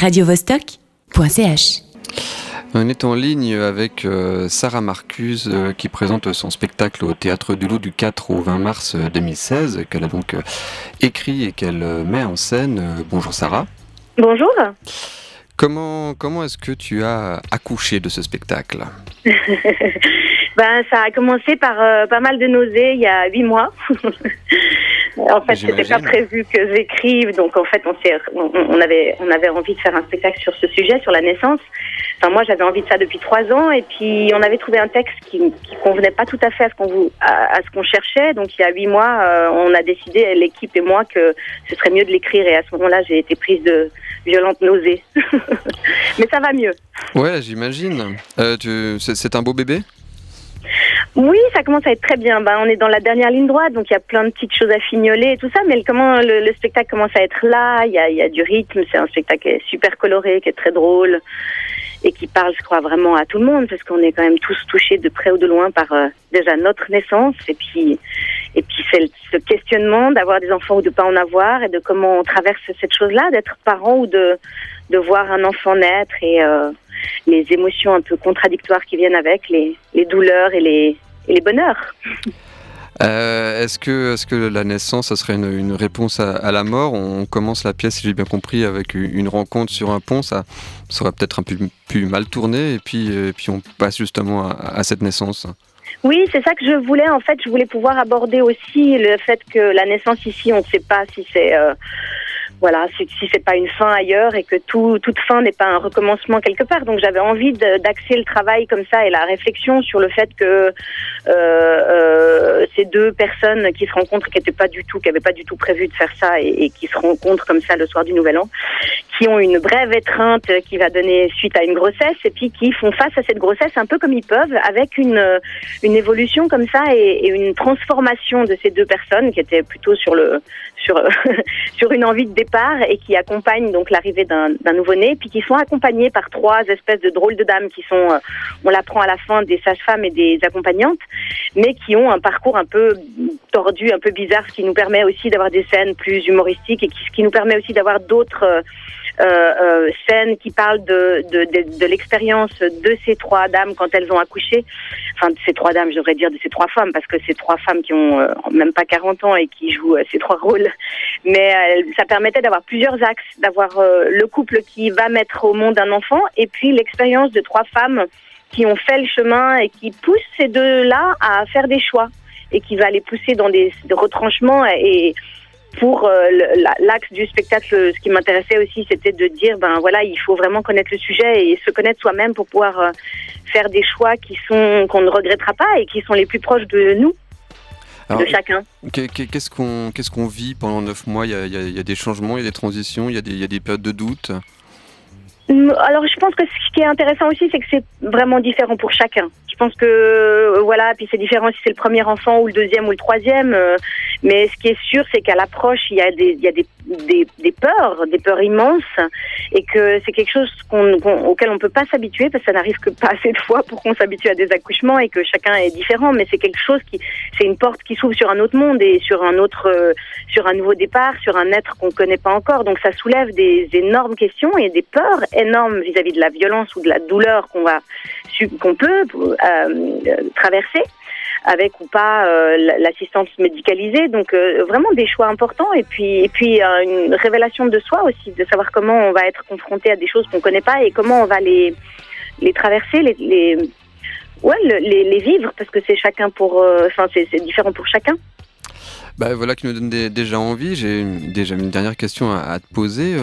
radiovostok.ch. On est en ligne avec euh, Sarah Marcuse euh, qui présente son spectacle au Théâtre du Loup du 4 au 20 mars 2016 qu'elle a donc euh, écrit et qu'elle met en scène. bonjour Sarah. Bonjour. Comment, comment est-ce que tu as accouché de ce spectacle? Ben, Ça a commencé par pas mal de nausées il y a huit mois. En fait, c'était pas prévu que j'écrive, donc en fait, on, on, on, avait, on avait envie de faire un spectacle sur ce sujet, sur la naissance. Enfin, moi, j'avais envie de ça depuis trois ans, et puis on avait trouvé un texte qui, qui convenait pas tout à fait à ce qu'on à, ce qu'on cherchait. Donc, il y a huit mois, euh, on a décidé, l'équipe et moi, que ce serait mieux de l'écrire. Et à ce moment-là, j'ai été prise de violentes nausées. Mais ça va mieux. Ouais, j'imagine. Euh, c'est un beau bébé? Oui, ça commence à être très bien. Ben, on est dans la dernière ligne droite, donc il y a plein de petites choses à fignoler et tout ça. Mais comment le, spectacle commence à être là, il y a, y a, du rythme. C'est un spectacle qui est super coloré, qui est très drôle et qui parle, je crois, vraiment à tout le monde parce qu'on est quand même tous touchés de près ou de loin par euh, déjà notre naissance et puis et puis c'est ce questionnement d'avoir des enfants ou de pas en avoir et de comment on traverse cette chose-là, d'être parent ou de de voir un enfant naître et euh, les émotions un peu contradictoires qui viennent avec, les, les douleurs et les, et les bonheurs. Euh, est-ce que, est que la naissance, ça serait une, réponse à, la mort? On commence la pièce, si j'ai bien compris, avec une rencontre sur un pont. Ça, serait peut-être un peu plus mal tourné, et puis, et puis on passe justement à, cette naissance. Oui, c'est ça que je voulais. En fait, je voulais pouvoir aborder aussi le fait que la naissance ici, on ne sait pas si c'est euh, voilà, si, si c'est pas une fin ailleurs et que tout, toute fin n'est pas un recommencement quelque part. Donc j'avais envie d'axer le travail comme ça et la réflexion sur le fait que euh, euh, ces deux personnes qui se rencontrent, qui n'étaient pas du tout, qui n'avaient pas du tout prévu de faire ça et, et, qui se rencontrent comme ça le soir du Nouvel An, qui ont une brève étreinte qui va donner suite à une grossesse et puis qui font face à cette grossesse un peu comme ils peuvent, avec une, une évolution comme ça et, une transformation de ces deux personnes qui étaient plutôt sur le sur sur une envie de départ et qui accompagnent donc l'arrivée d'un nouveau-né, puis qui sont accompagnés par trois espèces de drôles de dames qui sont, euh, on l'apprend à la fin, des sages-femmes et des accompagnantes, mais qui ont un parcours un peu tordu, un peu bizarre, ce qui nous permet aussi d'avoir des scènes plus humoristiques et qui, ce qui nous permet aussi d'avoir d'autres euh, euh, scène qui parle de, de, de, de l'expérience de ces trois dames quand elles ont accouché. Enfin, de ces trois dames, je devrais dire de ces trois femmes, parce que c'est trois femmes qui ont euh, même pas 40 ans et qui jouent ces trois rôles. Mais ça permettait d'avoir plusieurs axes, d'avoir le couple qui va mettre au monde un enfant et puis l'expérience de trois femmes qui ont fait le chemin et qui poussent ces deux-là à faire des choix et qui va les pousser dans des retranchements et, pour euh, l'axe du spectacle, ce qui m'intéressait aussi, c'était de dire, ben voilà, il faut vraiment connaître le sujet et se connaître soi-même pour pouvoir euh, faire des choix qui sont qu'on ne regrettera pas et qui sont les plus proches de nous. de chacun. Qu'est-ce qu'on qu'est-ce qu'on vit pendant neuf mois? Il y, a, il y, a, des changements, il y a des transitions, il y a des, il y a des périodes de doute? Alors je pense que ce qui est intéressant aussi, c'est que c'est vraiment différent pour chacun. Je pense que euh, voilà, puis c'est différent si c'est le premier enfant ou le deuxième ou le troisième. Euh, mais ce qui est sûr, c'est qu'à l'approche, il y a des, il y a des, des, des peurs, des peurs immenses, et que c'est quelque chose qu'on, auquel on peut pas s'habituer parce que ça n'arrive que pas assez de fois pour qu'on s'habitue à des accouchements et que chacun est différent. Mais c'est quelque chose qui, c'est une porte qui s'ouvre sur un autre monde et sur un autre, euh, sur un nouveau départ, sur un être qu'on connaît pas encore. Donc ça soulève des énormes questions et des peurs énormes vis-à-vis de la violence ou de la douleur qu'on va, qu'on peut euh, traverser avec ou pas euh, l'assistance médicalisée. Donc euh, vraiment des choix importants et puis une révélation de soi aussi, de savoir comment on va être confronté à des choses qu'on connaît pas et comment on va les traverser, les, ouais les, vivre parce que c'est chacun pour enfin c'est différent pour chacun. Bah, voilà qui nous donne déjà envie. J'ai déjà une dernière question à, te poser.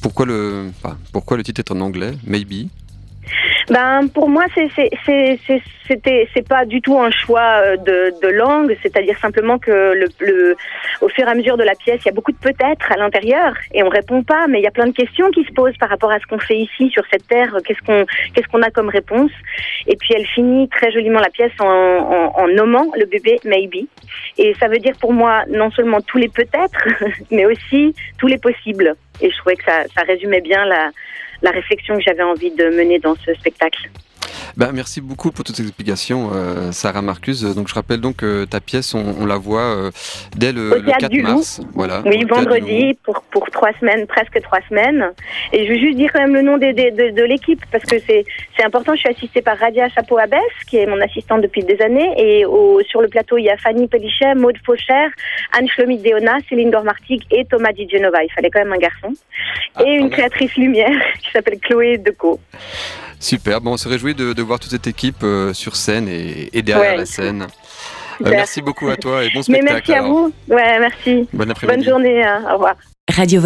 pourquoi, le, pourquoi le titre est en anglais? Maybe ben pour moi c'était c'est pas du tout un choix euh, de, de langue, c'est-à-dire simplement que le, le, au fur et à mesure de la pièce, il y a beaucoup de peut-être à l'intérieur et on répond pas, mais il y a plein de questions qui se posent par rapport à ce qu'on fait ici sur cette terre. Qu'est-ce qu'on qu'est-ce qu'on a comme réponse? Et puis elle finit très joliment la pièce en, en, en nommant le bébé Maybe. Et ça veut dire pour moi non seulement tous les peut-être, mais aussi tous les possibles. Et je trouvais que ça, ça résumait bien la la réflexion que j'avais envie de mener dans ce spectacle. Ben, merci beaucoup pour toutes ces explications, euh, Sarah Marcus. Donc je rappelle donc que ta pièce, on, la voit euh, dès le, 4 mars. Voilà, oui, vendredi pour, pour trois semaines, presque trois semaines. Et je veux juste dire quand même le nom de, de, l'équipe parce que c'est important. Je suis assistée par Radia Chapeau-Abès, qui est mon assistante depuis des années. Et au, sur le plateau, il y a Fanny Pellichet, Maude Faucher, Anne Schlomit Deona, Céline Gormartig et Thomas Di Genova. Il fallait quand même un garçon. Ah, et une créatrice lumière qui s'appelle Chloé Deco. Super, bon, on se réjouit de, voir toute cette équipe euh, sur scène et, derrière la scène. Euh, merci beaucoup à toi et bon spectacle. Mais merci à vous. Ouais, merci. Bon après-midi. Bonne journée. Hein. Au revoir. Radio